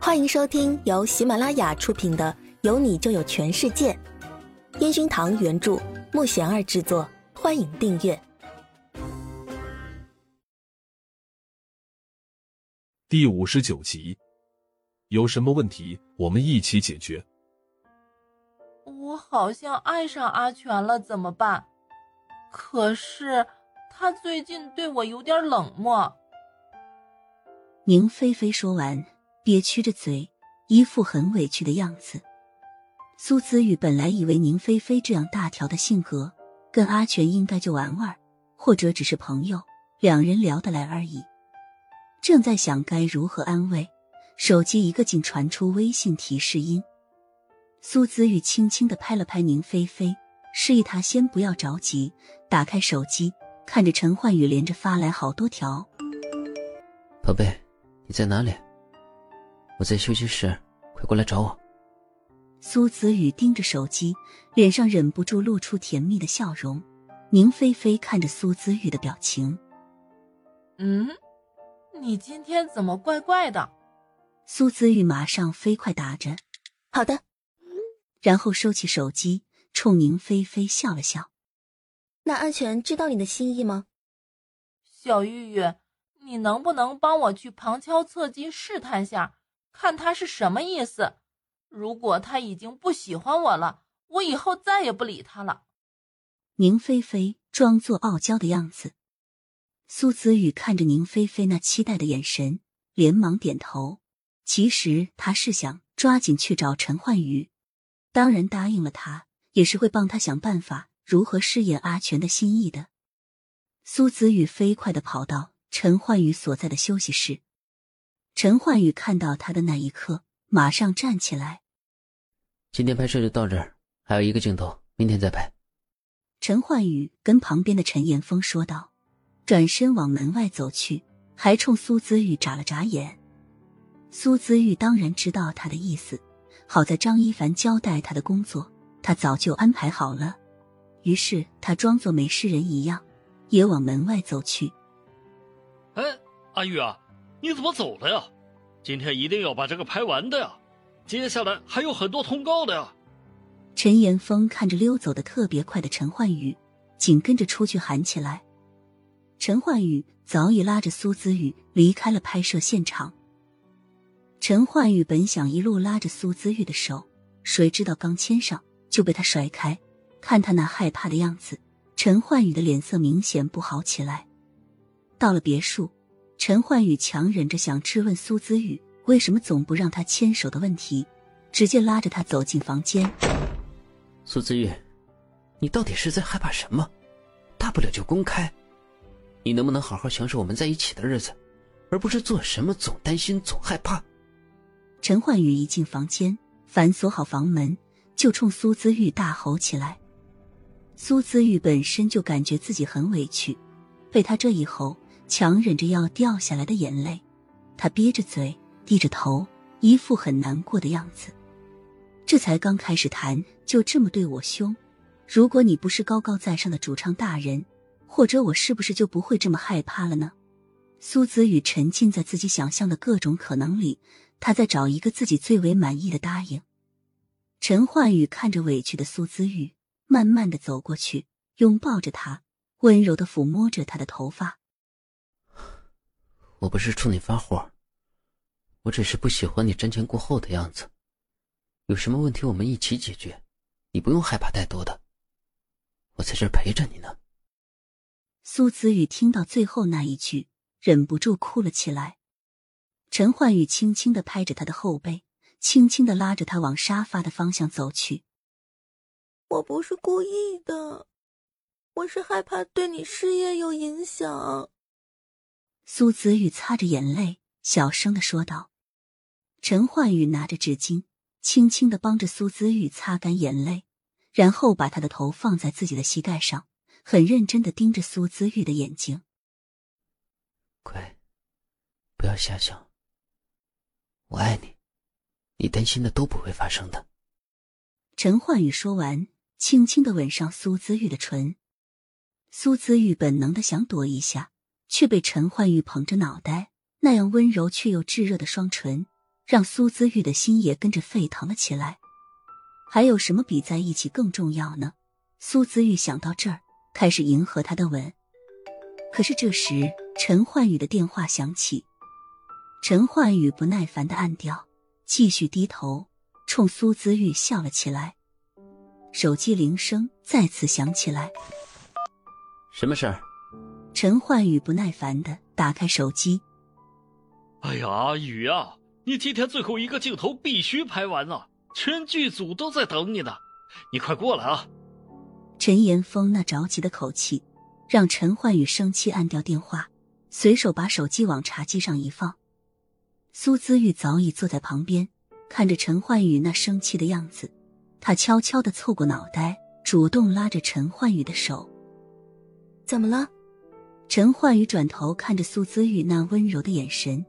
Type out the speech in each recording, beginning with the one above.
欢迎收听由喜马拉雅出品的《有你就有全世界》，烟熏堂原著，木贤儿制作。欢迎订阅。第五十九集，有什么问题我们一起解决。我好像爱上阿全了，怎么办？可是他最近对我有点冷漠。宁菲菲说完。憋屈着嘴，一副很委屈的样子。苏子玉本来以为宁菲菲这样大条的性格，跟阿全应该就玩玩，或者只是朋友，两人聊得来而已。正在想该如何安慰，手机一个劲传出微信提示音。苏子玉轻轻的拍了拍宁菲菲，示意她先不要着急，打开手机，看着陈焕宇连着发来好多条：“宝贝，你在哪里？”我在休息室，快过来找我。苏子宇盯着手机，脸上忍不住露出甜蜜的笑容。宁菲菲看着苏子宇的表情，嗯，你今天怎么怪怪的？苏子宇马上飞快答着：“好的。”然后收起手机，冲宁菲菲笑了笑。那安全知道你的心意吗？小玉玉，你能不能帮我去旁敲侧击试探下？看他是什么意思。如果他已经不喜欢我了，我以后再也不理他了。宁菲菲装作傲娇的样子，苏子宇看着宁菲菲那期待的眼神，连忙点头。其实他是想抓紧去找陈焕宇，当然答应了他，也是会帮他想办法如何试验阿全的心意的。苏子宇飞快的跑到陈焕宇所在的休息室。陈焕宇看到他的那一刻，马上站起来。今天拍摄就到这儿，还有一个镜头，明天再拍。陈焕宇跟旁边的陈岩峰说道，转身往门外走去，还冲苏子玉眨了眨眼。苏子玉当然知道他的意思，好在张一凡交代他的工作，他早就安排好了。于是他装作没事人一样，也往门外走去。哎，阿玉啊！你怎么走了呀？今天一定要把这个拍完的呀！接下来还有很多通告的呀。陈岩峰看着溜走的特别快的陈焕宇，紧跟着出去喊起来。陈焕宇早已拉着苏子宇离开了拍摄现场。陈焕宇本想一路拉着苏子玉的手，谁知道刚牵上就被他甩开。看他那害怕的样子，陈焕宇的脸色明显不好起来。到了别墅。陈焕宇强忍着想质问苏子玉为什么总不让他牵手的问题，直接拉着他走进房间。苏子玉，你到底是在害怕什么？大不了就公开。你能不能好好享受我们在一起的日子，而不是做什么总担心、总害怕？陈焕宇一进房间，反锁好房门，就冲苏子玉大吼起来。苏子玉本身就感觉自己很委屈，被他这一吼。强忍着要掉下来的眼泪，他憋着嘴，低着头，一副很难过的样子。这才刚开始谈，就这么对我凶。如果你不是高高在上的主唱大人，或者我是不是就不会这么害怕了呢？苏子宇沉浸在自己想象的各种可能里，他在找一个自己最为满意的答应。陈焕宇看着委屈的苏子玉，慢慢的走过去，拥抱着他，温柔的抚摸着他的头发。我不是冲你发火，我只是不喜欢你瞻前顾后的样子。有什么问题我们一起解决，你不用害怕太多的。我在这儿陪着你呢。苏子宇听到最后那一句，忍不住哭了起来。陈焕宇轻轻的拍着他的后背，轻轻的拉着他往沙发的方向走去。我不是故意的，我是害怕对你事业有影响。苏子玉擦着眼泪，小声的说道：“陈焕宇拿着纸巾，轻轻的帮着苏子玉擦干眼泪，然后把他的头放在自己的膝盖上，很认真的盯着苏子玉的眼睛。乖，不要瞎想。我爱你，你担心的都不会发生的。”陈焕宇说完，轻轻的吻上苏子玉的唇。苏子玉本能的想躲一下。却被陈焕玉捧着脑袋，那样温柔却又炙热的双唇，让苏姿玉的心也跟着沸腾了起来。还有什么比在一起更重要呢？苏姿玉想到这儿，开始迎合他的吻。可是这时，陈焕宇的电话响起。陈焕宇不耐烦的按掉，继续低头，冲苏姿玉笑了起来。手机铃声再次响起来。什么事儿？陈焕宇不耐烦的打开手机。哎呀，阿宇啊，你今天最后一个镜头必须拍完啊！全剧组都在等你呢，你快过来啊！陈岩峰那着急的口气，让陈焕宇生气按掉电话，随手把手机往茶几上一放。苏姿玉早已坐在旁边，看着陈焕宇那生气的样子，他悄悄的凑过脑袋，主动拉着陈焕宇的手。怎么了？陈焕宇转头看着苏姿玉那温柔的眼神，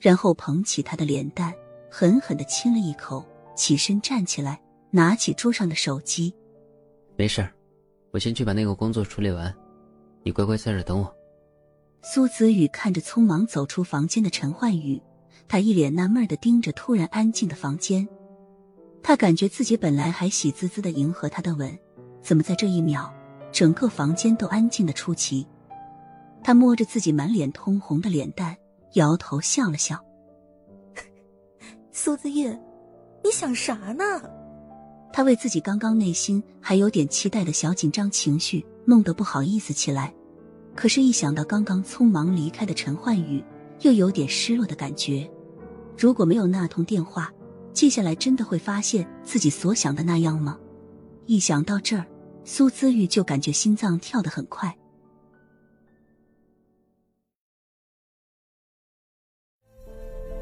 然后捧起她的脸蛋，狠狠的亲了一口。起身站起来，拿起桌上的手机。没事我先去把那个工作处理完，你乖乖在这等我。苏子宇看着匆忙走出房间的陈焕宇，他一脸纳闷的盯着突然安静的房间。他感觉自己本来还喜滋滋的迎合他的吻，怎么在这一秒，整个房间都安静的出奇？他摸着自己满脸通红的脸蛋，摇头笑了笑。苏子玉。你想啥呢？他为自己刚刚内心还有点期待的小紧张情绪弄得不好意思起来，可是，一想到刚刚匆忙离开的陈焕宇，又有点失落的感觉。如果没有那通电话，接下来真的会发现自己所想的那样吗？一想到这儿，苏姿玉就感觉心脏跳得很快。